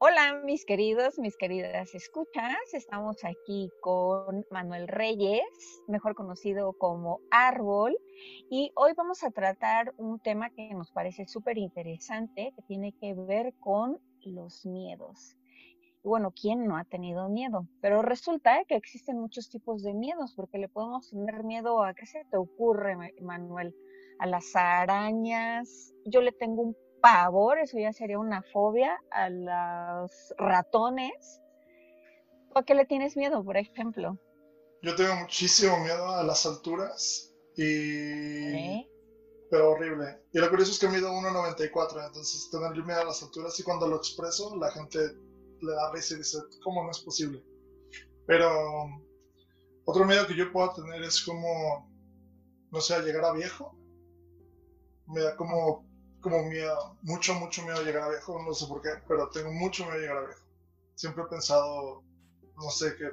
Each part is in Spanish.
Hola mis queridos, mis queridas escuchas, estamos aquí con Manuel Reyes, mejor conocido como Árbol, y hoy vamos a tratar un tema que nos parece súper interesante, que tiene que ver con los miedos. Bueno, ¿quién no ha tenido miedo? Pero resulta que existen muchos tipos de miedos, porque le podemos tener miedo a, ¿qué se te ocurre, Manuel? A las arañas. Yo le tengo un pavor, eso ya sería una fobia a los ratones. ¿O a qué le tienes miedo, por ejemplo? Yo tengo muchísimo miedo a las alturas y... Pero horrible. Y lo curioso es que mido 1,94, entonces tener miedo a las alturas y cuando lo expreso la gente le da risa y dice, ¿cómo no es posible? Pero otro miedo que yo puedo tener es como, no sé, llegar a viejo. Me da como como miedo, mucho, mucho miedo a llegar a viejo, no sé por qué, pero tengo mucho miedo a llegar a viejo. Siempre he pensado, no sé, que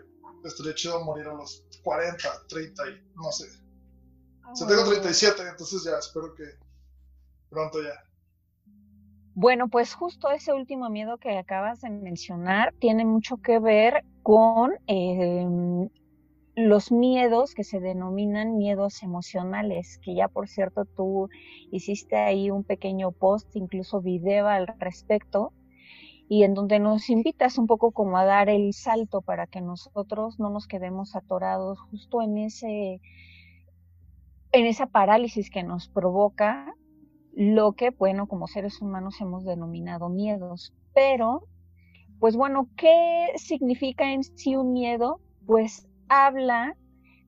estaría chido morir a los 40, 30 y no sé. O sea, tengo 37, entonces ya espero que pronto ya. Bueno, pues justo ese último miedo que acabas de mencionar tiene mucho que ver con eh, los miedos que se denominan miedos emocionales, que ya por cierto tú hiciste ahí un pequeño post, incluso video al respecto, y en donde nos invitas un poco como a dar el salto para que nosotros no nos quedemos atorados justo en ese en esa parálisis que nos provoca lo que, bueno, como seres humanos hemos denominado miedos. Pero, pues bueno, ¿qué significa en sí un miedo? Pues habla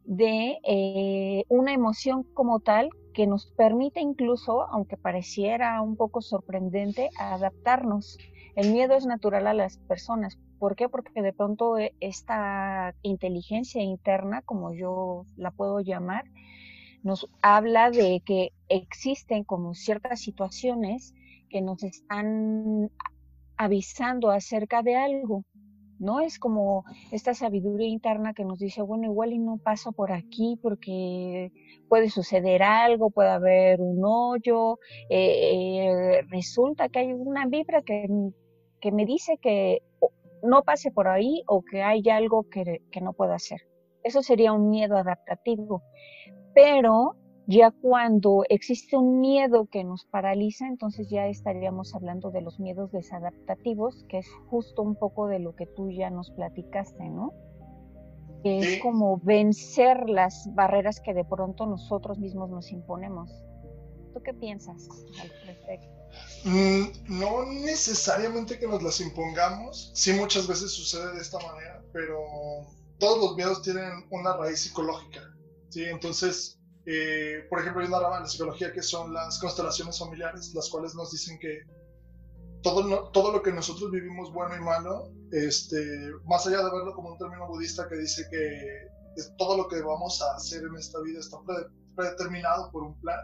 de eh, una emoción como tal que nos permite incluso, aunque pareciera un poco sorprendente, adaptarnos. El miedo es natural a las personas. ¿Por qué? Porque de pronto eh, esta inteligencia interna, como yo la puedo llamar, nos habla de que existen como ciertas situaciones que nos están avisando acerca de algo. ¿No? Es como esta sabiduría interna que nos dice, bueno, igual y no paso por aquí porque puede suceder algo, puede haber un hoyo, eh, resulta que hay una vibra que, que, me dice que no pase por ahí o que hay algo que, que no puedo hacer. Eso sería un miedo adaptativo. Pero ya cuando existe un miedo que nos paraliza, entonces ya estaríamos hablando de los miedos desadaptativos, que es justo un poco de lo que tú ya nos platicaste, ¿no? Que es como vencer las barreras que de pronto nosotros mismos nos imponemos. ¿Tú qué piensas al respecto? Mm, no necesariamente que nos las impongamos, sí muchas veces sucede de esta manera, pero todos los miedos tienen una raíz psicológica, ¿sí? Entonces, eh, por ejemplo, hay una rama en la psicología que son las constelaciones familiares, las cuales nos dicen que todo, todo lo que nosotros vivimos bueno y malo, este, más allá de verlo como un término budista que dice que todo lo que vamos a hacer en esta vida está predeterminado por un plan,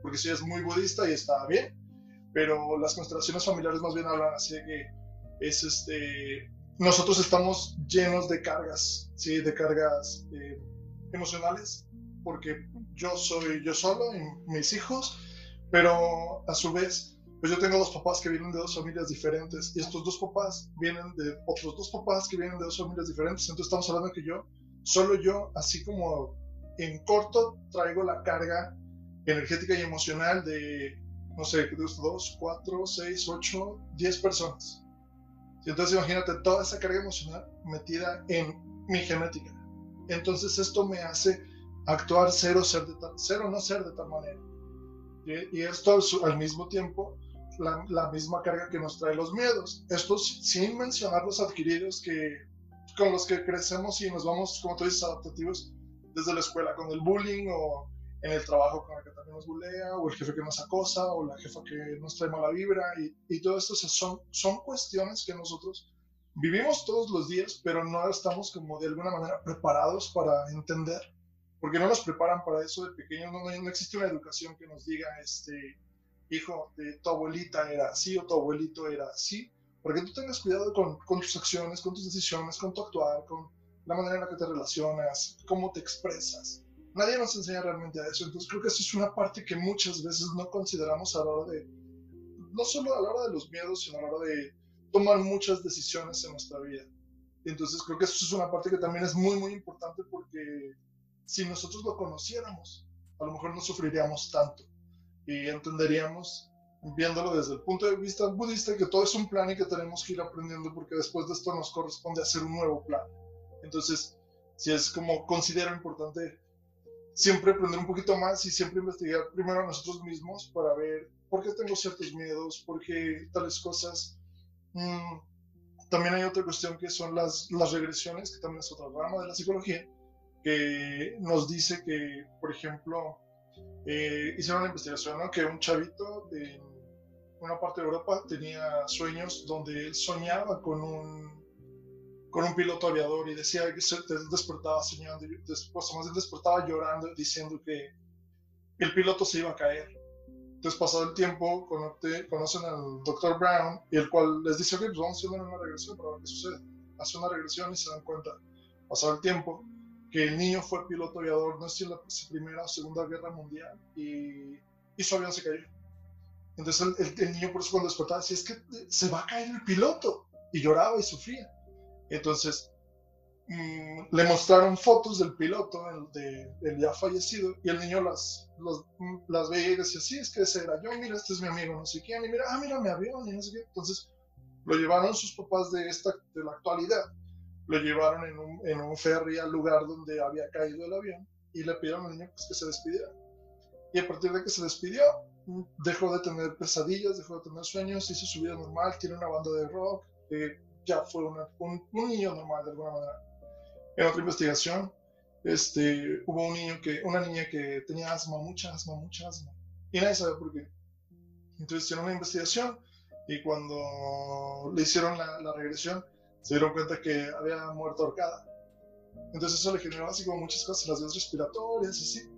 porque sí es muy budista y está bien, pero las constelaciones familiares más bien hablan así de que es este, nosotros estamos llenos de cargas, ¿sí? de cargas eh, emocionales porque yo soy yo solo y mis hijos, pero a su vez, pues yo tengo dos papás que vienen de dos familias diferentes y estos dos papás vienen de otros dos papás que vienen de dos familias diferentes. Entonces estamos hablando que yo, solo yo, así como en corto, traigo la carga energética y emocional de, no sé, dos, cuatro, seis, ocho, diez personas. Y entonces imagínate toda esa carga emocional metida en mi genética. Entonces esto me hace actuar cero, ser de tal, cero no ser de tal manera. Y, esto al mismo tiempo, la, misma carga que nos trae los miedos. Estos sin mencionar los adquiridos que, con los que crecemos y nos vamos, como tú dices, adaptativos desde la escuela, con el bullying o en el trabajo con el que también nos bulea, o el jefe que nos acosa, o la jefa que nos trae mala vibra, y, y todo esto son, son cuestiones que nosotros vivimos todos los días, pero no estamos como de alguna manera preparados para entender, porque no nos preparan para eso de pequeños, no, no existe una educación que nos diga, este, hijo, de tu abuelita era así o tu abuelito era así, porque tú tengas cuidado con, con tus acciones, con tus decisiones, con tu actuar, con la manera en la que te relacionas, cómo te expresas. Nadie nos enseña realmente a eso, entonces creo que eso es una parte que muchas veces no consideramos a la hora de, no solo a la hora de los miedos, sino a la hora de tomar muchas decisiones en nuestra vida. Entonces creo que eso es una parte que también es muy, muy importante porque si nosotros lo conociéramos, a lo mejor no sufriríamos tanto y entenderíamos, viéndolo desde el punto de vista budista, que todo es un plan y que tenemos que ir aprendiendo porque después de esto nos corresponde hacer un nuevo plan. Entonces, si es como considero importante siempre aprender un poquito más y siempre investigar primero a nosotros mismos para ver por qué tengo ciertos miedos, por qué tales cosas, Mm, también hay otra cuestión que son las, las regresiones, que también es otra rama de la psicología, que nos dice que, por ejemplo, eh, hicieron una investigación, que un chavito de una parte de Europa tenía sueños donde él soñaba con un, con un piloto aviador y decía que se despertaba soñando, después más despertaba llorando, diciendo que el piloto se iba a caer entonces, pasado el tiempo, conocen al Dr. Brown, y el cual les dice, pues vamos a hacer una regresión para ver qué sucede. Hace una regresión y se dan cuenta, pasado el tiempo, que el niño fue piloto aviador, no sé si en la Primera o Segunda Guerra Mundial, y, y su avión se cayó. Entonces el, el, niño por eso cuando despertaba decía, es que se va a caer el piloto, y lloraba y sufría. Entonces, Mm, le mostraron fotos del piloto, el, de, ya fallecido, y el niño las, mm, las veía y decía, sí, es que ese era yo, mira, este es mi amigo, no sé quién, y mira, ah, mira mi avión, y no sé qué. Entonces, lo llevaron sus papás de, esta, de la actualidad, lo llevaron en un, en un ferry al lugar donde había caído el avión, y le pidieron al niño pues, que se despidiera. Y a partir de que se despidió, dejó de tener pesadillas, dejó de tener sueños, hizo su vida normal, tiene una banda de rock, eh, ya fue un, un niño normal de alguna manera. En otra investigación, este, hubo un niño que, una niña que tenía asma, mucha asma, mucha asma, y nadie sabe por qué. Entonces hicieron una investigación y cuando le hicieron la, la regresión, se dieron cuenta que había muerto ahorcada. Entonces eso le generó así como muchas cosas, las vías respiratorias y así.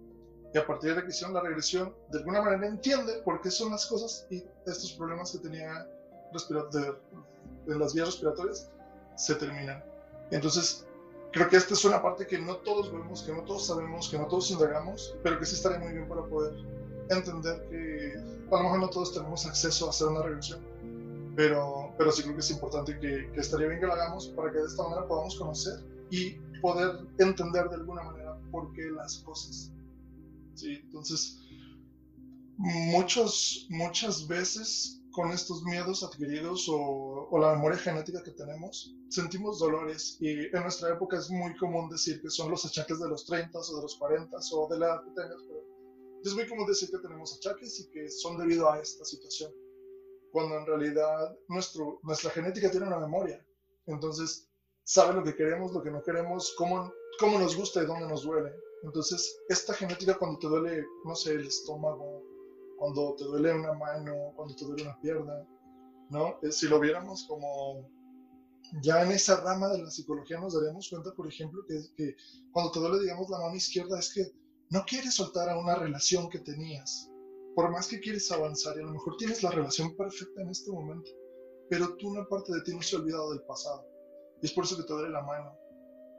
Y a partir de que hicieron la regresión, de alguna manera entiende por qué son las cosas y estos problemas que tenía de las vías respiratorias se terminan. Entonces creo que esta es una parte que no todos vemos, que no todos sabemos, que no todos indagamos, pero que sí estaría muy bien para poder entender que a lo mejor no todos tenemos acceso a hacer una regresión, pero, pero sí creo que es importante que, que estaría bien que lo hagamos para que de esta manera podamos conocer y poder entender de alguna manera por qué las cosas. Sí, entonces, muchos, muchas veces con estos miedos adquiridos o, o, la memoria genética que tenemos, sentimos dolores y en nuestra época es muy común decir que son los achaques de los 30 o de los 40 o de la edad que tengas, pero es muy común decir que tenemos achaques y que son debido a esta situación, cuando en realidad nuestro, nuestra genética tiene una memoria, entonces sabe lo que queremos, lo que no queremos, cómo, cómo nos gusta y dónde nos duele. Entonces, esta genética cuando te duele, no sé, el estómago, cuando te duele una mano, cuando te duele una pierna, ¿no? Eh, si lo viéramos como ya en esa rama de la psicología nos daríamos cuenta, por ejemplo, que, que cuando te duele, digamos, la mano izquierda es que no quieres soltar a una relación que tenías, por más que quieres avanzar y a lo mejor tienes la relación perfecta en este momento, pero tú una parte de ti no se ha olvidado del pasado y es por eso que te duele la mano,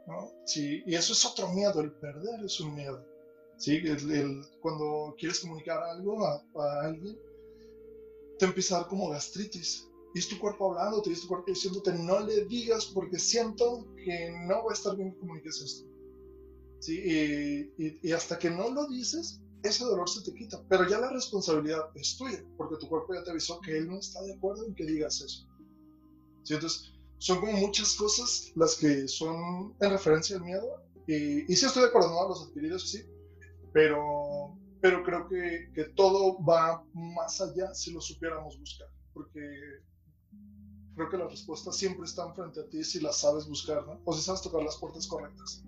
¿no? Sí, y eso es otro miedo, el perder es un miedo. ¿sí? El, cuando quieres comunicar algo a, alguien, te empieza a dar como gastritis. Y es tu cuerpo hablando, te es tu cuerpo diciéndote no le digas porque siento que no va a estar bien que comuniques esto. ¿Sí? Y, y, hasta que no lo dices, ese dolor se te quita. Pero ya la responsabilidad es tuya, porque tu cuerpo ya te avisó que él no está de acuerdo en que digas eso. ¿Sí? Entonces, son como muchas cosas las que son en referencia al miedo. Y, y sí estoy de acuerdo, ¿no? Los adquiridos, sí pero, pero creo que, que todo va más allá si lo supiéramos buscar, porque creo que las respuestas siempre están frente a ti si las sabes buscar, ¿no? O si sabes tocar las puertas correctas.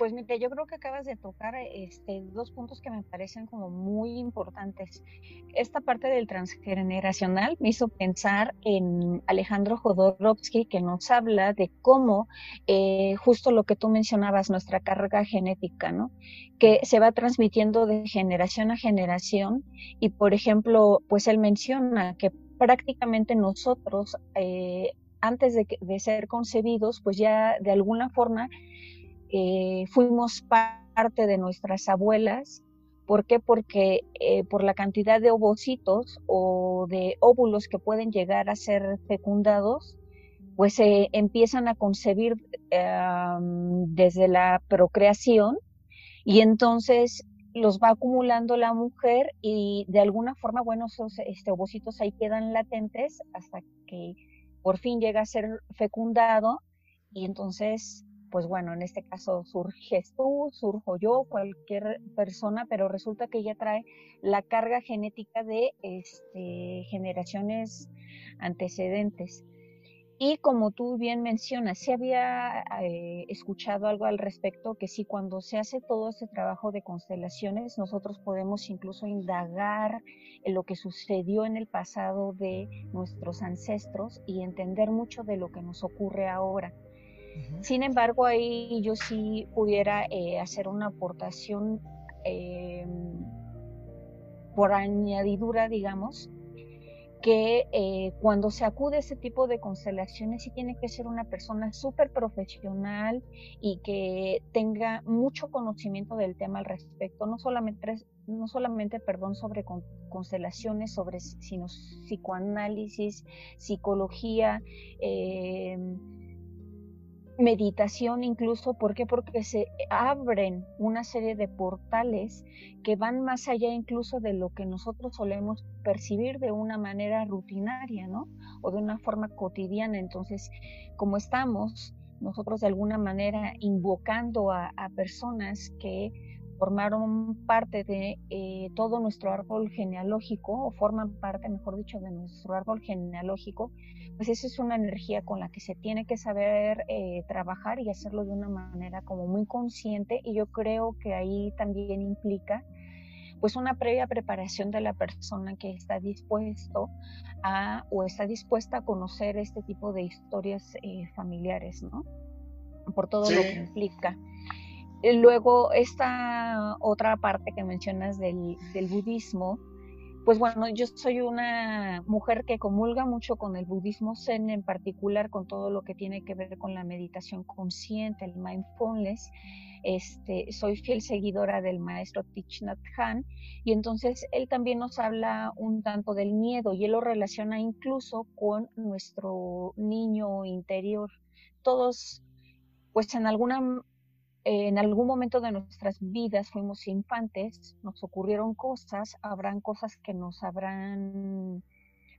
Pues mire, yo creo que acabas de tocar este, dos puntos que me parecen como muy importantes. Esta parte del transgeneracional me hizo pensar en Alejandro Jodorowsky, que nos habla de cómo, eh, justo lo que tú mencionabas, nuestra carga genética, ¿no? Que se va transmitiendo de generación a generación. Y, por ejemplo, pues él menciona que prácticamente nosotros, eh, antes de, de ser concebidos, pues ya de alguna forma eh, fuimos parte de nuestras abuelas. ¿Por qué? Porque eh, por la cantidad de ovocitos o de óvulos que pueden llegar a ser fecundados, pues se empiezan a concebir desde la procreación y entonces los va acumulando la mujer y de alguna forma, bueno, esos este, ovocitos ahí quedan latentes hasta que por fin llega a ser fecundado y entonces pues bueno, en este caso surges tú, surjo yo, cualquier persona, pero resulta que ella trae la carga genética de este, generaciones antecedentes. Y como tú bien mencionas, sí había eh, escuchado algo al respecto, que sí, cuando se hace todo este trabajo de constelaciones, nosotros podemos incluso indagar en lo que sucedió en el pasado de nuestros ancestros y entender mucho de lo que nos ocurre ahora. Sin embargo, ahí yo sí pudiera eh, hacer una aportación eh, por añadidura, digamos, que eh, cuando se acude a ese tipo de constelaciones sí tiene que ser una persona súper profesional y que tenga mucho conocimiento del tema al respecto, no solamente, no solamente perdón, sobre constelaciones, sobre, sino psicoanálisis, psicología, meditación incluso, ¿por qué? Porque se abren una serie de portales que van más allá incluso de lo que nosotros solemos percibir de una manera rutinaria, ¿no? O de una forma cotidiana. Entonces, como estamos nosotros de alguna manera invocando a, personas que formaron parte de eh, todo nuestro árbol genealógico, o forman parte, mejor dicho, de nuestro árbol genealógico, pues esa es una energía con la que se tiene que saber eh, trabajar y hacerlo de una manera como muy consciente y yo creo que ahí también implica pues una previa preparación de la persona que está dispuesto a o está dispuesta a conocer este tipo de historias eh, familiares, ¿no? Por todo lo que implica. Luego, esta otra parte que mencionas del, del budismo, pues bueno, yo soy una mujer que comulga mucho con el budismo zen, en particular con todo lo que tiene que ver con la meditación consciente, el mindfulness. Este, soy fiel seguidora del maestro Thich Nhat Hanh y entonces él también nos habla un tanto del miedo y él lo relaciona incluso con nuestro niño interior. Todos, pues en alguna en algún momento de nuestras vidas fuimos infantes, nos ocurrieron cosas, habrán cosas que nos habrán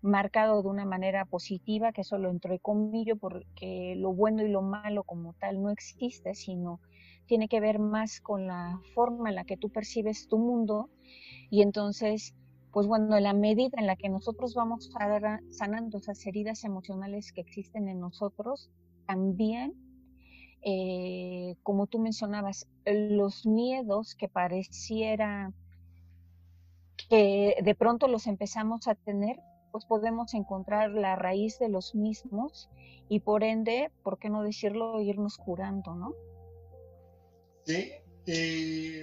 marcado de una manera positiva, que solo entró conmigo porque lo bueno y lo malo como tal no existe, sino tiene que ver más con la forma en la que tú percibes tu mundo. Y entonces, pues bueno, en la medida en la que nosotros vamos sanando esas heridas emocionales que existen en nosotros, también eh, como tú mencionabas, los miedos que pareciera que de pronto los empezamos a tener, pues podemos encontrar la raíz de los mismos y por ende, ¿por qué no decirlo, irnos curando, ¿no? Sí, y,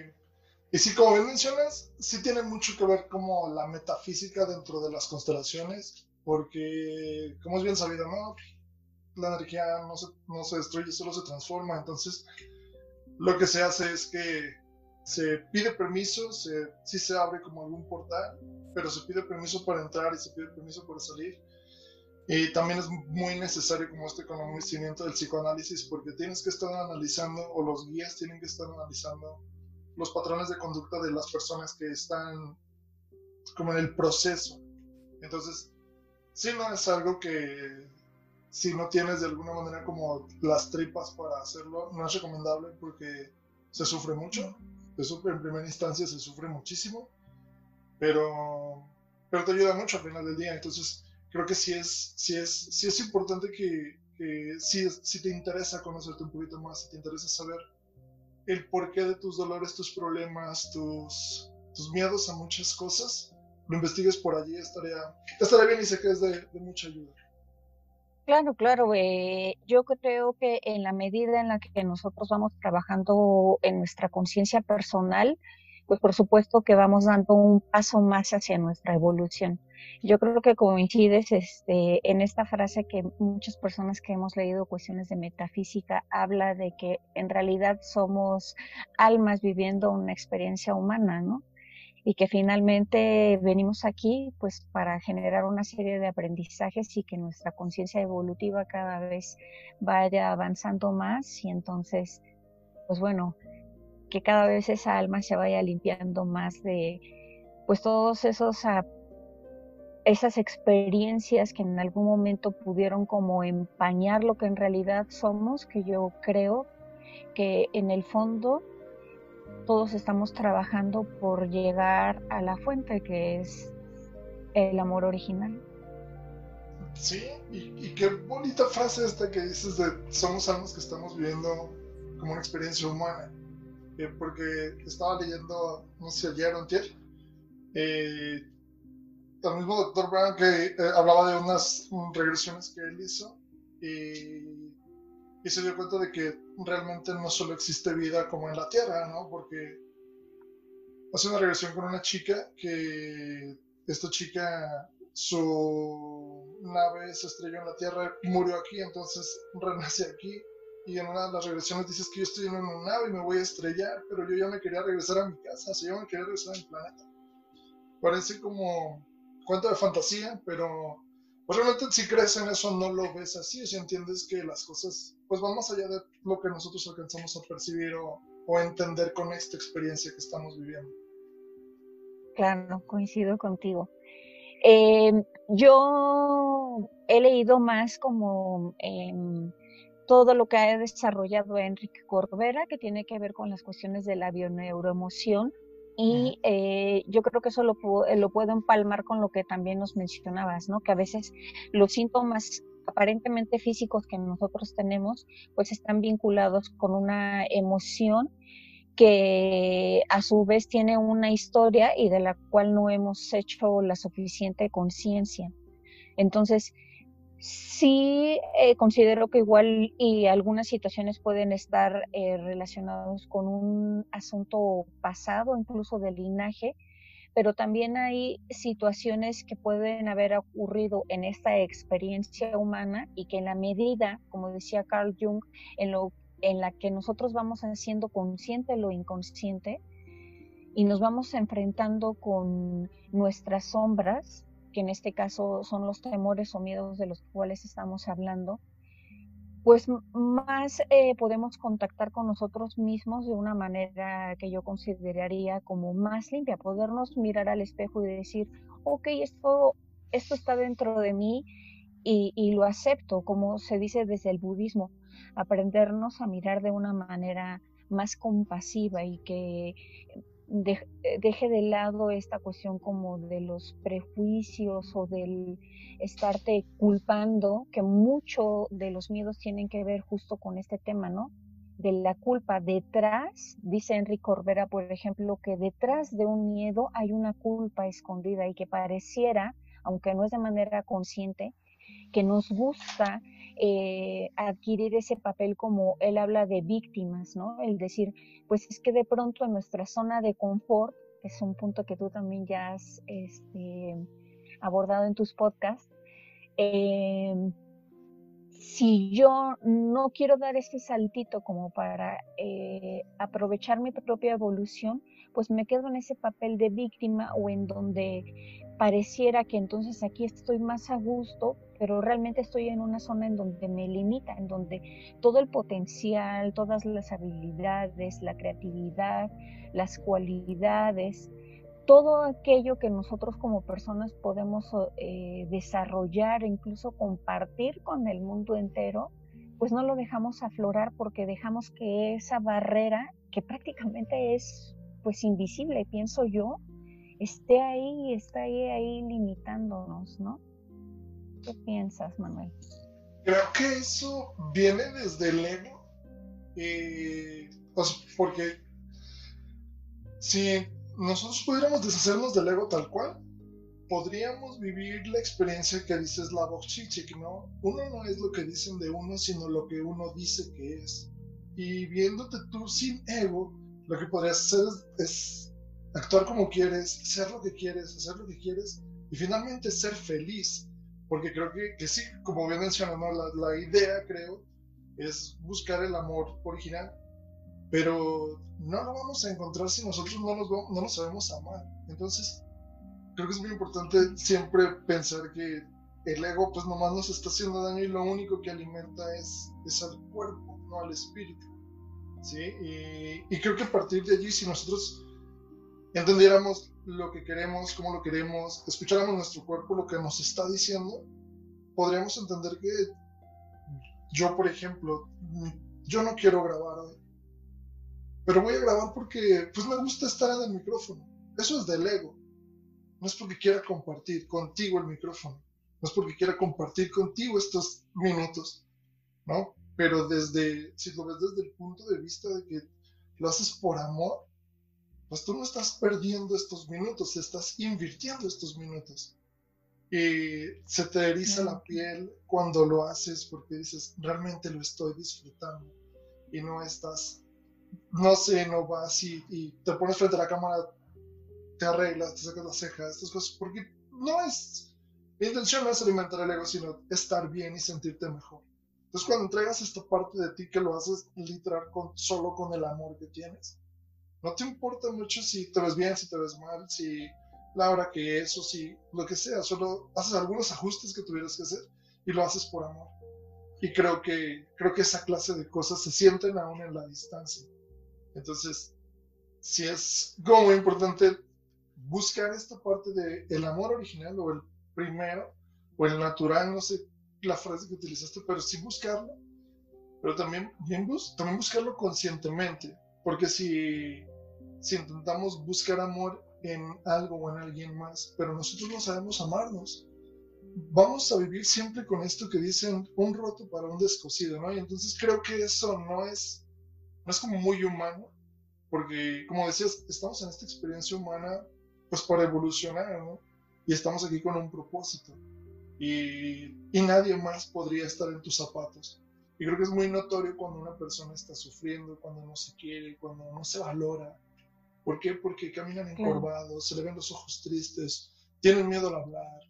y sí, como bien mencionas, sí tiene mucho que ver como la metafísica dentro de las constelaciones, porque como es bien sabido, ¿no? La energía no se, no se destruye, solo se transforma. Entonces, lo que se hace es que se pide permiso, se, sí se abre como algún portal, pero se pide permiso para entrar y se pide permiso para salir. Y también es muy necesario como este conocimiento del psicoanálisis porque tienes que estar analizando, o los guías tienen que estar analizando los patrones de conducta de las personas que están como en el proceso. Entonces, sí no es algo que si no tienes de alguna manera como las tripas para hacerlo, no es recomendable porque se sufre mucho. Se sufre en primera instancia, se sufre muchísimo, pero, pero te ayuda mucho al final del día. Entonces, creo que sí es, sí es, sí es importante que, que si, si te interesa conocerte un poquito más, si te interesa saber el porqué de tus dolores, tus problemas, tus, tus miedos a muchas cosas, lo investigues por allí, estaría, estaría bien y sé que es de, mucha ayuda. Claro, claro. Eh, yo creo que en la medida en la que nosotros vamos trabajando en nuestra conciencia personal, pues por supuesto que vamos dando un paso más hacia nuestra evolución. Yo creo que coincides este, en esta frase que muchas personas que hemos leído cuestiones de metafísica habla de que en realidad somos almas viviendo una experiencia humana, ¿no? Y que finalmente venimos aquí pues para generar una serie de aprendizajes y que nuestra conciencia evolutiva cada vez vaya avanzando más y entonces pues bueno que cada vez esa alma se vaya limpiando más de pues todos esos esas experiencias que en algún momento pudieron como empañar lo que en realidad somos que yo creo que en el fondo todos estamos trabajando por llegar a la fuente que es el amor original. Sí, y, qué bonita frase esta que dices de somos almas que estamos viviendo como una experiencia humana. Eh, porque estaba leyendo, no sé, ayer o antier, eh, el mismo doctor Brown que eh, hablaba de unas regresiones que él hizo y y se dio cuenta de que realmente no solo existe vida como en la Tierra, ¿no? Porque hace una regresión con una chica que esta chica, su nave se estrelló en la Tierra murió aquí, entonces renace aquí. Y en una de las regresiones dices que yo estoy en una nave y me voy a estrellar, pero yo ya me quería regresar a mi casa, o sea, yo me quería regresar a mi planeta. Parece como cuento de fantasía, pero pues realmente si crees en eso no lo ves así, si entiendes que las cosas pues van más allá de lo que nosotros alcanzamos a percibir o, entender con esta experiencia que estamos viviendo. Claro, coincido contigo. Em, yo he leído más como em, todo lo que ha desarrollado Enrique Corbera, que tiene que ver con las cuestiones de la bioneuroemoción, y eh, yo creo que eso lo, eh, lo puedo empalmar con lo que también nos mencionabas, ¿no? Que a veces los síntomas aparentemente físicos que nosotros tenemos, pues están vinculados con una emoción que a su vez tiene una historia y de la cual no hemos hecho la suficiente conciencia. Entonces, Sí, eh, considero que igual y algunas situaciones pueden estar eh, relacionados con un asunto pasado, incluso de linaje, pero también hay situaciones que pueden haber ocurrido en esta experiencia humana y que en la medida, como decía Carl Jung, en, lo, en la que nosotros vamos haciendo consciente lo inconsciente y nos vamos enfrentando con nuestras sombras, que en este caso son los temores o miedos de los cuales estamos hablando, pues más eh, podemos contactar con nosotros mismos de una manera que yo consideraría como más limpia, podernos mirar al espejo y decir, ok, esto, esto está dentro de mí y, y lo acepto, como se dice desde el budismo, aprendernos a mirar de una manera más compasiva y que eh, deje de lado esta cuestión como de los prejuicios o del estarte culpando, que mucho de los miedos tienen que ver justo con este tema, ¿no? De la culpa. Detrás, dice Enrique Corbera, por ejemplo, que detrás de un miedo hay una culpa escondida y que pareciera, aunque no es de manera consciente, que nos gusta eh, adquirir ese papel como él habla de víctimas, ¿no? El decir, pues es que de pronto en nuestra zona de confort, que es un punto que tú también ya has este, abordado en tus podcasts, em, si yo no quiero dar este saltito como para eh, aprovechar mi propia evolución, pues me quedo en ese papel de víctima o en donde pareciera que entonces aquí estoy más a gusto, pero realmente estoy en una zona en donde me limita, en donde todo el potencial, todas las habilidades, la creatividad, las cualidades, todo aquello que nosotros como personas podemos eh, desarrollar, incluso compartir con el mundo entero, pues no lo dejamos aflorar porque dejamos que esa barrera, que prácticamente es pues invisible, pienso yo, esté ahí, está ahí, limitándonos, ¿no? ¿Qué piensas, Manuel? Creo que eso viene desde el ego. porque si nosotros pudiéramos deshacernos del ego tal cual, podríamos vivir la experiencia que dices la Chichik, ¿no? Uno no es lo que dicen de uno, sino lo que uno dice que es. Y viéndote tú sin ego, lo que podrías hacer es, actuar como quieres, ser lo que quieres, hacer lo que quieres y finalmente ser feliz. Porque creo que, que sí, como bien mencionado, la, la idea creo es buscar el amor original, pero no lo vamos a encontrar si nosotros no nos, no nos sabemos amar. Entonces, creo que es muy importante siempre pensar que el ego pues nomás nos está haciendo daño y lo único que alimenta es, es al cuerpo, no al espíritu. ¿sí? Y, creo que a partir de allí, si nosotros entendiéramos lo que queremos, cómo lo queremos, escucháramos nuestro cuerpo, lo que nos está diciendo, podríamos entender que yo, por ejemplo, yo no quiero grabar hoy, pero voy a grabar porque pues me gusta estar en el micrófono. Eso es del ego no es porque quiera compartir contigo el micrófono, no es porque quiera compartir contigo estos minutos, ¿no? Pero desde, si lo ves desde el punto de vista de que lo haces por amor, pues tú no estás perdiendo estos minutos, estás invirtiendo estos minutos. Y se te eriza la piel cuando lo haces porque dices, realmente lo estoy disfrutando. Y no estás, no sé, no vas y, y te pones frente a la cámara te arreglas, te sacas las cejas, estas cosas, porque no es, mi intención no es alimentar el ego, sino estar bien y sentirte mejor. Entonces cuando entregas esta parte de ti que lo haces literal con, solo con el amor que tienes, no te importa mucho si te ves bien, si te ves mal, si la hora que es o si lo que sea, solo haces algunos ajustes que tuvieras que hacer y lo haces por amor. Y creo que, creo que esa clase de cosas se sienten aún en la distancia. Entonces, si es como muy importante buscar esta parte de el amor original o el primero o el natural, no sé la frase que utilizaste, pero sí buscarlo, pero también, bien también buscarlo conscientemente, porque si, si intentamos buscar amor en algo o en alguien más, pero nosotros no sabemos amarnos, vamos a vivir siempre con esto que dicen un roto para un descosido, ¿no? Y entonces creo que eso no es, no es como muy humano, porque como decías, estamos en esta experiencia humana pues para evolucionar, ¿no? Y estamos aquí con un propósito. Y, y, nadie más podría estar en tus zapatos. Y creo que es muy notorio cuando una persona está sufriendo, cuando no se quiere, cuando no se valora. ¿Por qué? Porque caminan encorvados, se le ven los ojos tristes, tienen miedo al hablar,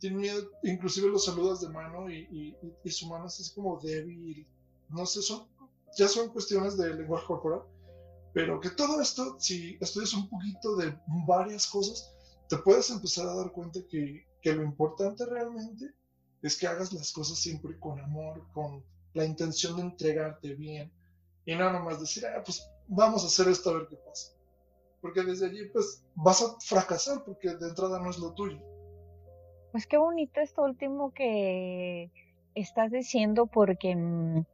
tienen miedo, inclusive los saludas de mano y, y, y su mano es como débil. No sé, son, ya son cuestiones de lenguaje corporal, pero que todo esto, si estudias un poquito de varias cosas, te puedes empezar a dar cuenta que, que lo importante realmente es que hagas las cosas siempre con amor, con la intención de entregarte bien y no nomás decir, ah, pues vamos a hacer esto a ver qué pasa. Porque desde allí pues vas a fracasar porque de entrada no es lo tuyo. Pues qué bonito esto último que estás diciendo porque mm,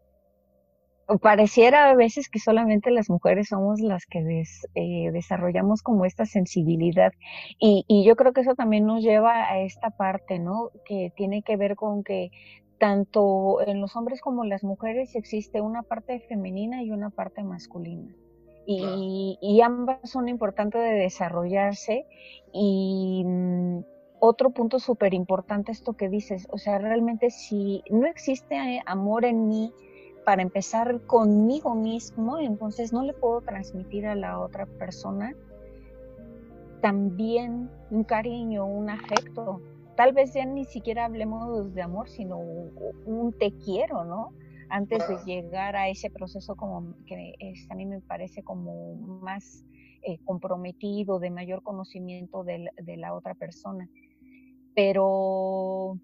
pareciera a veces que solamente las mujeres somos las que eh, desarrollamos como esta sensibilidad y, y, yo creo que eso también nos lleva a esta parte, ¿no? Que tiene que ver con que tanto en los hombres como en las mujeres existe una parte femenina y una parte masculina. Y, y ambas son importantes de desarrollarse y mm, otro punto súper importante esto que dices, o sea, realmente si no existe eh, amor en mí, para empezar conmigo mismo, entonces no le puedo transmitir a la otra persona también un cariño, un afecto. Tal vez ya ni siquiera hablemos de amor, sino un te quiero, ¿no? Antes de llegar a ese proceso como que a mí me parece como más eh, comprometido, de mayor conocimiento de la otra persona. Pero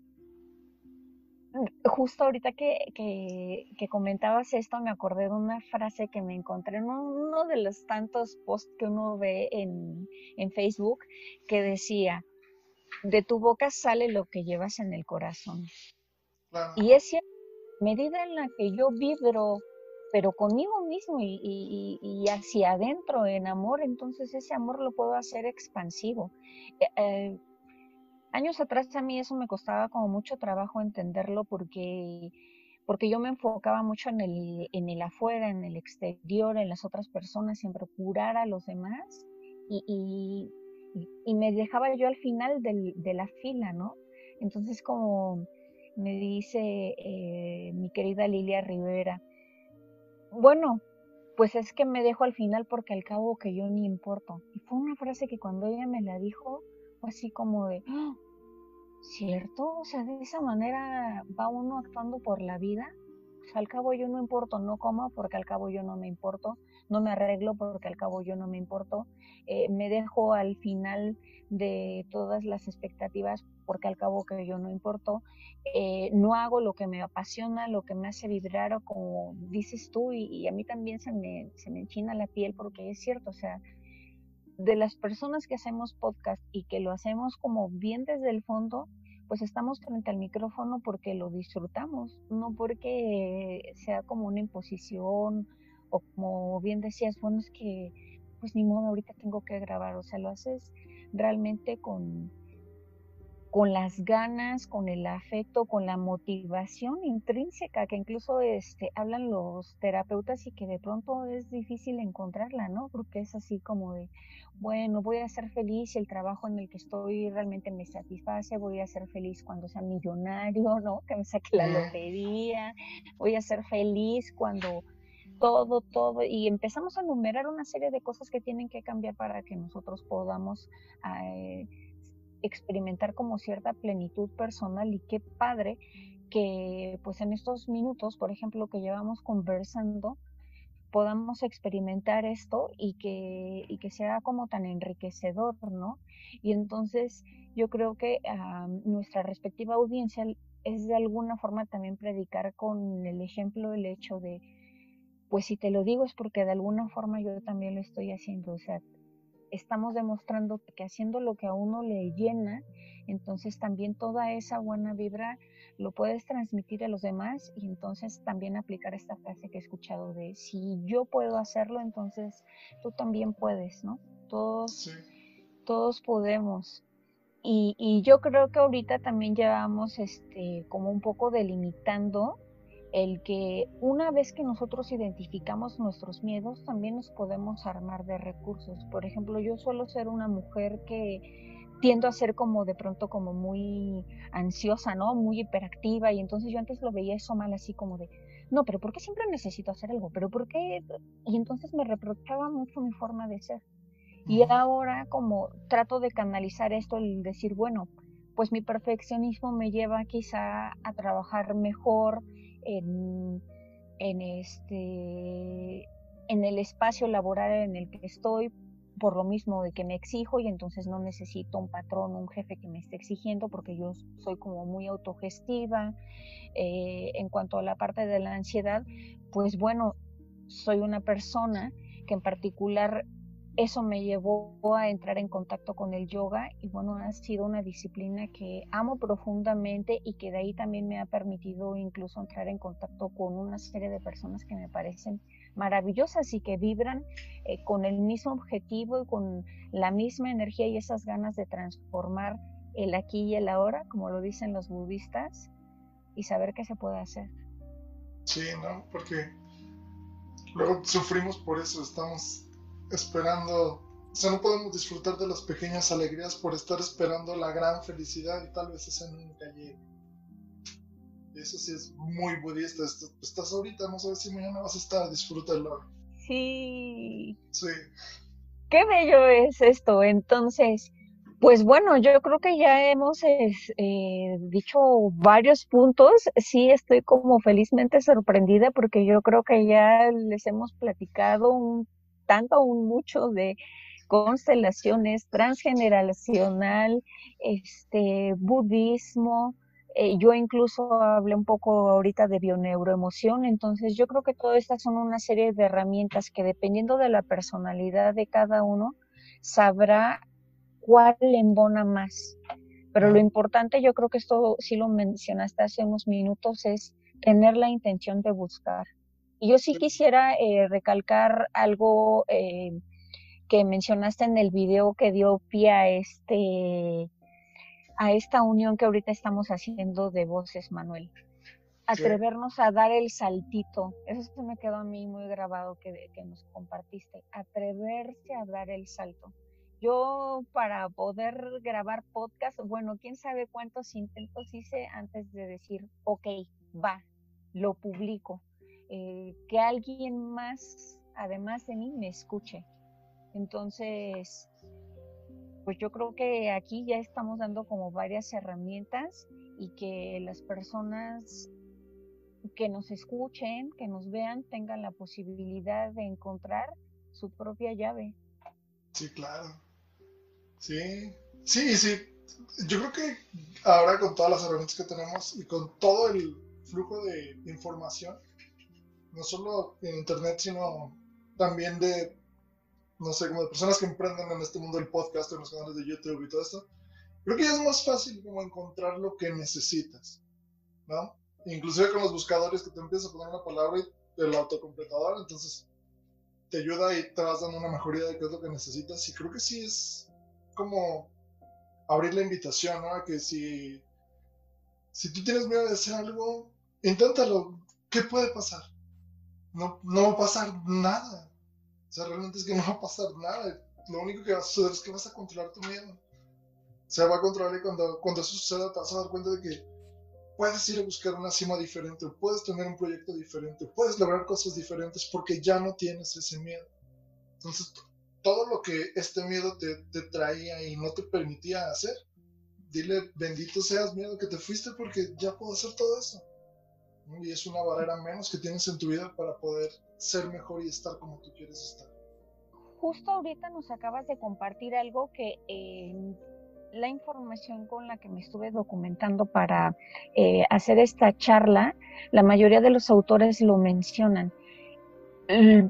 justo ahorita que, que, comentabas esto, me acordé de una frase que me encontré en uno de los tantos posts que uno ve en, en Facebook que decía, de tu boca sale lo que llevas en el corazón. Y es cierto, medida en la que yo vibro, pero conmigo mismo y, hacia adentro en amor, entonces ese amor lo puedo hacer expansivo. Eh, eh, Años atrás a mí eso me costaba como mucho trabajo entenderlo porque porque yo me enfocaba mucho en el, en el afuera, en el exterior, en las otras personas, en procurar a los demás y, y, me dejaba yo al final de la fila, ¿no? Entonces como me dice eh, mi querida Lilia Rivera, bueno, pues es que me dejo al final porque al cabo que yo ni importo. Y fue una frase que cuando ella me la dijo, fue así como de, ¡Ah! ¿cierto? O sea, de esa manera va uno actuando por la vida. al cabo yo no importo, no como porque al cabo yo no me importo, no me arreglo porque al cabo yo no me importo, eh, me dejo al final de todas las expectativas porque al cabo que yo no importo, eh, no hago lo que me apasiona, lo que me hace vibrar o como dices tú y, a mí también se me, se me enchina la piel porque es cierto, o sea, de las personas que hacemos podcast y que lo hacemos como bien desde el fondo, pues estamos frente al micrófono porque lo disfrutamos, no porque sea como una imposición o como bien decías, bueno, es que pues ni modo, ahorita tengo que grabar, o sea, lo haces realmente con, con las ganas, con el afecto, con la motivación intrínseca que incluso este, hablan los terapeutas y que de pronto es difícil encontrarla, ¿no? Porque es así como de, bueno, voy a ser feliz, el trabajo en el que estoy realmente me satisface, voy a ser feliz cuando sea millonario, ¿no? Que me saque la lotería, voy a ser feliz cuando todo, todo, y empezamos a enumerar una serie de cosas que tienen que cambiar para que nosotros podamos... Eh, experimentar como cierta plenitud personal y qué padre que pues en estos minutos, por ejemplo, que llevamos conversando, podamos experimentar esto y que, y que sea como tan enriquecedor, ¿no? Y entonces yo creo que ah, nuestra respectiva audiencia es de alguna forma también predicar con el ejemplo el hecho de, pues si te lo digo es porque de alguna forma yo también lo estoy haciendo, o sea, estamos demostrando que haciendo lo que a uno le llena, entonces también toda esa buena vibra lo puedes transmitir a los demás y entonces también aplicar esta frase que he escuchado de si yo puedo hacerlo, entonces tú también puedes, ¿no? Todos, todos podemos. Y, y, yo creo que ahorita también llevamos este como un poco delimitando el que una vez que nosotros identificamos nuestros miedos, también nos podemos armar de recursos. Por ejemplo, yo suelo ser una mujer que tiendo a ser como de pronto como muy ansiosa, ¿no? Muy hiperactiva y entonces yo antes lo veía eso mal así como de, no, pero ¿por qué siempre necesito hacer algo? ¿Pero por qué? Y entonces me reprochaba mucho mi forma de ser. Y ahora como trato de canalizar esto, el decir, bueno, pues mi perfeccionismo me lleva quizá a trabajar mejor en, este, en el espacio laboral en el que estoy, por lo mismo de que me exijo y entonces no necesito un patrón, un jefe que me esté exigiendo porque yo soy como muy autogestiva. Eh, en cuanto a la parte de la ansiedad, pues bueno, soy una persona que en particular eso me llevó a entrar en contacto con el yoga y bueno, ha sido una disciplina que amo profundamente y que de ahí también me ha permitido incluso entrar en contacto con una serie de personas que me parecen maravillosas y que vibran eh, con el mismo objetivo y con la misma energía y esas ganas de transformar el aquí y el ahora, como lo dicen los budistas, y saber qué se puede hacer. Sí, ¿no? Porque luego sufrimos por eso, estamos esperando, o sea, no podemos disfrutar de las pequeñas alegrías por estar esperando la gran felicidad y tal vez esa nunca llegue. Eso sí es muy budista. Estás ahorita, no sabes si mañana vas a estar, disfrútalo. Sí. Sí. Qué bello es esto. Entonces, pues bueno, yo creo que ya hemos eh, dicho varios puntos. Sí, estoy como felizmente sorprendida porque yo creo que ya les hemos platicado un tanto un mucho de constelaciones transgeneracional, este, budismo, eh, yo incluso hablé un poco ahorita de bioneuroemoción, entonces yo creo que todas estas son una serie de herramientas que dependiendo de la personalidad de cada uno, sabrá cuál le embona más. Pero lo importante, yo creo que esto sí lo mencionaste hace unos minutos, es tener la intención de buscar. Y yo sí quisiera eh, recalcar algo eh, que mencionaste en el video que dio pie a este a esta unión que ahorita estamos haciendo de voces, Manuel. atrevernos a dar el saltito. Eso se me quedó a mí muy grabado que, que nos compartiste. Atreverse a dar el salto. Yo para poder grabar podcast, bueno, quién sabe cuántos intentos hice antes de decir, ok, va, lo publico. Eh, que alguien más, además de mí, me escuche. Entonces, pues yo creo que aquí ya estamos dando como varias herramientas y que las personas que nos escuchen, que nos vean, tengan la posibilidad de encontrar su propia llave. Sí, claro. Sí, sí, sí. Yo creo que ahora con todas las herramientas que tenemos y con todo el flujo de información, no solo en Internet, sino también de, no sé, como de personas que emprenden en este mundo del podcast, en los canales de YouTube y todo esto, creo que ya es más fácil como encontrar lo que necesitas, ¿no? Inclusive con los buscadores que te empiezas a poner una palabra y el autocompletador, entonces te ayuda y te vas dando una mejoría de qué es lo que necesitas. Y creo que sí es como abrir la invitación, ¿no? que si, si tú tienes miedo de hacer algo, inténtalo. ¿Qué puede pasar? No, no va a pasar nada. O sea, realmente es que no va a pasar nada. Lo único que va a suceder es que vas a controlar tu miedo. Se va a controlar y cuando, cuando eso suceda te vas a dar cuenta de que puedes ir a buscar una cima diferente, puedes tener un proyecto diferente, puedes lograr cosas diferentes porque ya no tienes ese miedo. Entonces, todo lo que este miedo te, te traía y no te permitía hacer, dile, bendito seas miedo que te fuiste porque ya puedo hacer todo eso. Y es una barrera menos que tienes en tu vida para poder ser mejor y estar como tú quieres estar. Justo ahorita nos acabas de compartir algo que eh, la información con la que me estuve documentando para eh, hacer esta charla, la mayoría de los autores lo mencionan.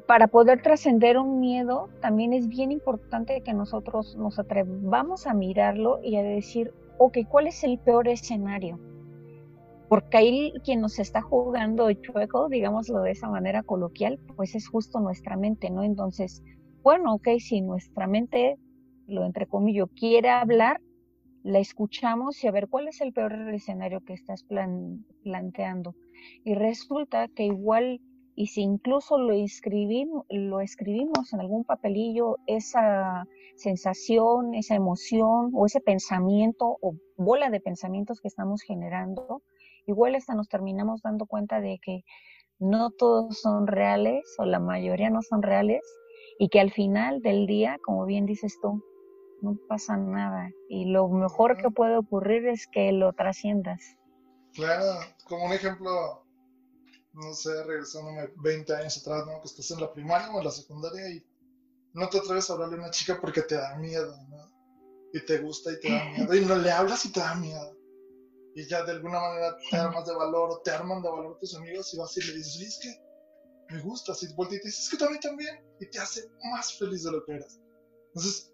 Para poder trascender un miedo, también es bien importante que nosotros nos atrevamos a mirarlo y a decir, ok, ¿cuál es el peor escenario? Porque ahí quien nos está jugando chueco, digámoslo de esa manera coloquial, pues es justo nuestra mente, ¿no? Entonces, bueno, ok, si nuestra mente, lo entre comillas, quiere hablar, la escuchamos y a ver cuál es el peor escenario que estás planteando. Y resulta que igual, y si incluso lo escribimos, lo escribimos en algún papelillo, esa sensación, esa emoción o ese pensamiento o bola de pensamientos que estamos generando, igual hasta nos terminamos dando cuenta de que no todos son reales o la mayoría no son reales y que al final del día, como bien dices tú, no pasa nada. Y lo mejor que puede ocurrir es que lo trasciendas. Claro, como un ejemplo, no sé, regresándome 20 años atrás, ¿no? Que estás en la primaria o en la secundaria y no te atreves a hablarle a una chica porque te da miedo, ¿no? Y te gusta y te da miedo. Y no le hablas y te da miedo. Y ya de alguna manera te armas de valor o te arman de valor tus amigos y vas y le dices, es que me gusta. Y vuelta y te dices, es que también también. Y te hace más feliz de lo que eras. Entonces,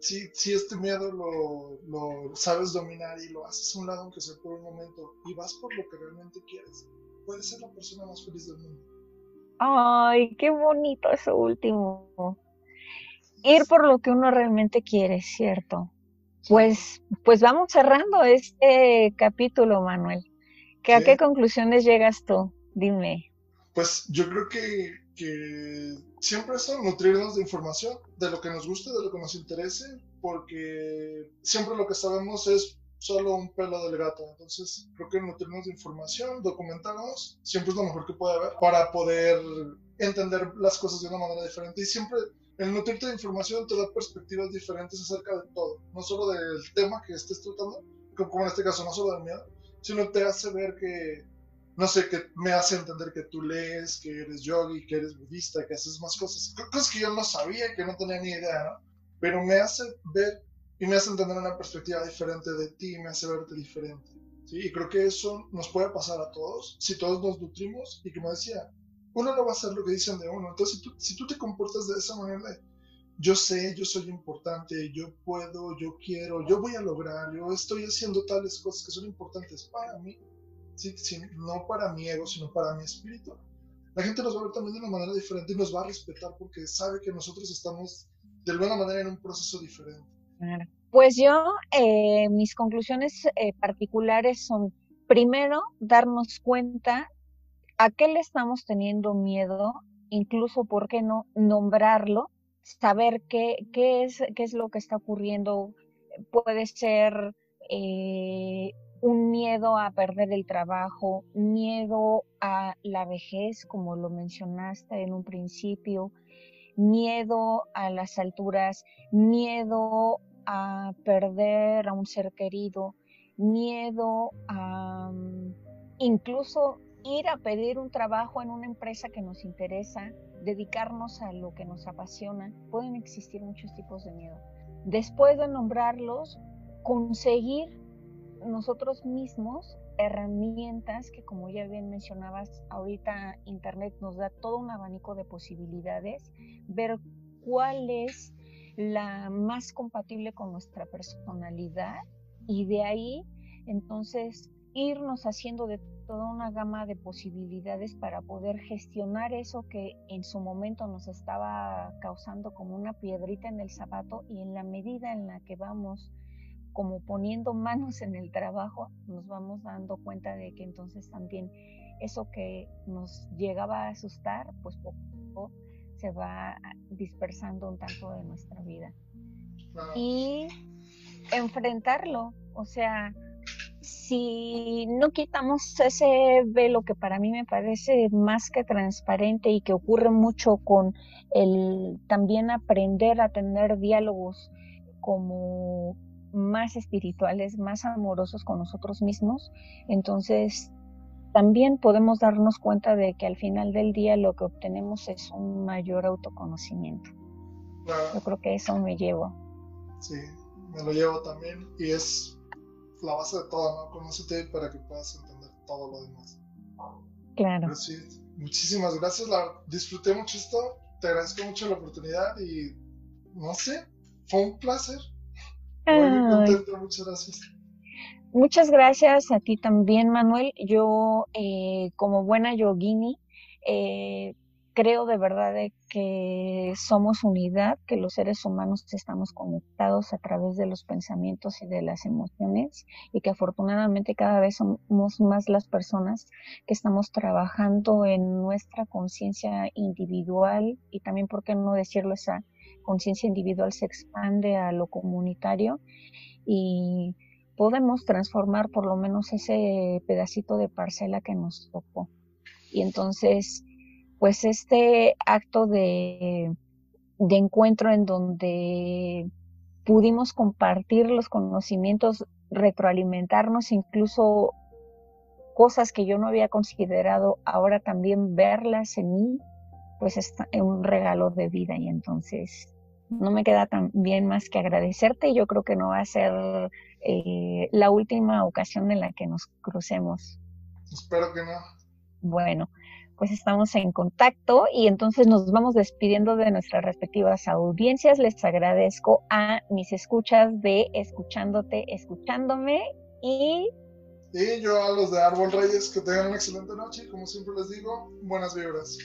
si, si, este miedo lo, lo, sabes dominar y lo haces a un lado, aunque sea por un momento, y vas por lo que realmente quieres, puedes ser la persona más feliz del mundo. Ay, qué bonito eso último. Ir por lo que uno realmente quiere, ¿cierto? Pues, pues vamos cerrando este capítulo, Manuel. ¿A qué conclusiones llegas tú? Dime. Pues yo creo que, que siempre es nutrirnos de información, de lo que nos guste, de lo que nos interese, porque siempre lo que sabemos es solo un pelo del gato. Entonces, creo que nutrirnos de información, documentarnos, siempre es lo mejor que puede haber para poder entender las cosas de una manera diferente. Y siempre el nutrirte de información te da perspectivas diferentes acerca de todo, no solo del tema que estés tratando, como en este caso, no solo del miedo, sino te hace ver que no sé, que me hace entender que tú lees, que eres yogi, que eres budista, que haces más cosas. Cosas que yo no sabía, que no tenía ni idea, ¿no? Pero me hace ver y me hace entender una perspectiva diferente de ti, me hace verte diferente. ¿sí? Y creo que eso nos puede pasar a todos, si todos nos nutrimos y como decía, uno no va a hacer lo que dicen de uno. Entonces, si tú, si tú te comportas de esa manera, yo sé, yo soy importante, yo puedo, yo quiero, yo voy a lograr, yo estoy haciendo tales cosas que son importantes para mí, ¿sí? no para mi ego, sino para mi espíritu, la gente nos va a ver también de una manera diferente y nos va a respetar porque sabe que nosotros estamos de alguna manera en un proceso diferente. Pues yo, eh, mis conclusiones eh, particulares son, primero darnos cuenta a qué le estamos teniendo miedo, incluso, ¿por qué no nombrarlo? Saber qué, qué, es, qué es lo que está ocurriendo. Puede ser eh, un miedo a perder el trabajo, miedo a la vejez, como lo mencionaste en un principio, miedo a las alturas, miedo a perder a un ser querido, miedo a mm, incluso ir a pedir un trabajo en una empresa que nos interesa, dedicarnos a lo que nos apasiona. Pueden existir muchos tipos de miedo. Después de nombrarlos, conseguir nosotros mismos herramientas que como ya bien mencionabas, ahorita Internet nos da todo un abanico de posibilidades, ver cuál es la más compatible con nuestra personalidad y de ahí entonces irnos haciendo de toda una gama de posibilidades para poder gestionar eso que en su momento nos estaba causando como una piedrita en el zapato y en la medida en la que vamos como poniendo manos en el trabajo, nos vamos dando cuenta de que entonces también eso que nos llegaba a asustar, pues poco a poco se va dispersando un tanto de nuestra vida. Y enfrentarlo, o sea, si no quitamos ese velo que para mí me parece más que transparente y que ocurre mucho con el también aprender a tener diálogos como más espirituales, más amorosos con nosotros mismos, entonces también podemos darnos cuenta de que al final del día lo que obtenemos es un mayor autoconocimiento. Yo creo que eso me llevo. Sí, me lo llevo también y es la base de todo, ¿no? Conócete para que puedas entender todo lo demás. Claro. sí, muchísimas gracias, la, disfruté mucho esto, te agradezco mucho la oportunidad y no sé, fue un placer muchas gracias. Muchas gracias a ti también, Manuel. Yo, eh, como buena yogini, eh, creo de verdad que somos unidad, que los seres humanos estamos conectados a través de los pensamientos y de las emociones y que afortunadamente cada vez somos más las personas que estamos trabajando en nuestra conciencia individual y también, ¿por qué no decirlo, esa conciencia individual se expande a lo comunitario y podemos transformar por lo menos ese pedacito de parcela que nos tocó. Y entonces, pues este acto de, de encuentro en donde pudimos compartir los conocimientos, retroalimentarnos, incluso cosas que yo no había considerado, ahora también verlas en mí, pues es un regalo de vida y entonces no me queda tan bien más que agradecerte y yo creo que no va a ser eh, la última ocasión en la que nos crucemos. Espero que no. Bueno, pues estamos en contacto y entonces nos vamos despidiendo de nuestras respectivas audiencias. Les agradezco a mis escuchas de escuchándote, escuchándome y... Y yo a los de Árbol Reyes que tengan una excelente noche y como siempre les digo, buenas vibras.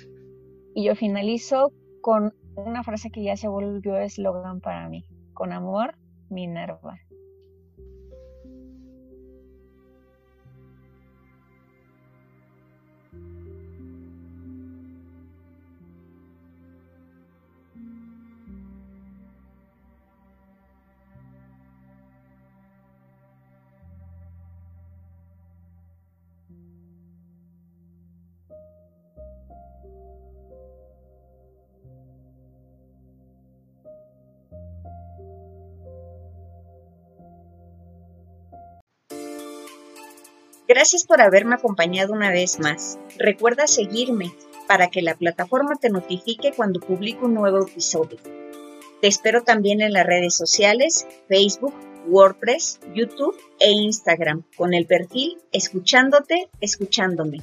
Y yo finalizo con una frase que ya se volvió eslogan para mí. Con amor, Minerva. Gracias por haberme acompañado una vez más. Recuerda seguirme para que la plataforma te notifique cuando publico un nuevo episodio. Te espero también en las redes sociales, Facebook, WordPress, YouTube e Instagram con el perfil Escuchándote, Escuchándome.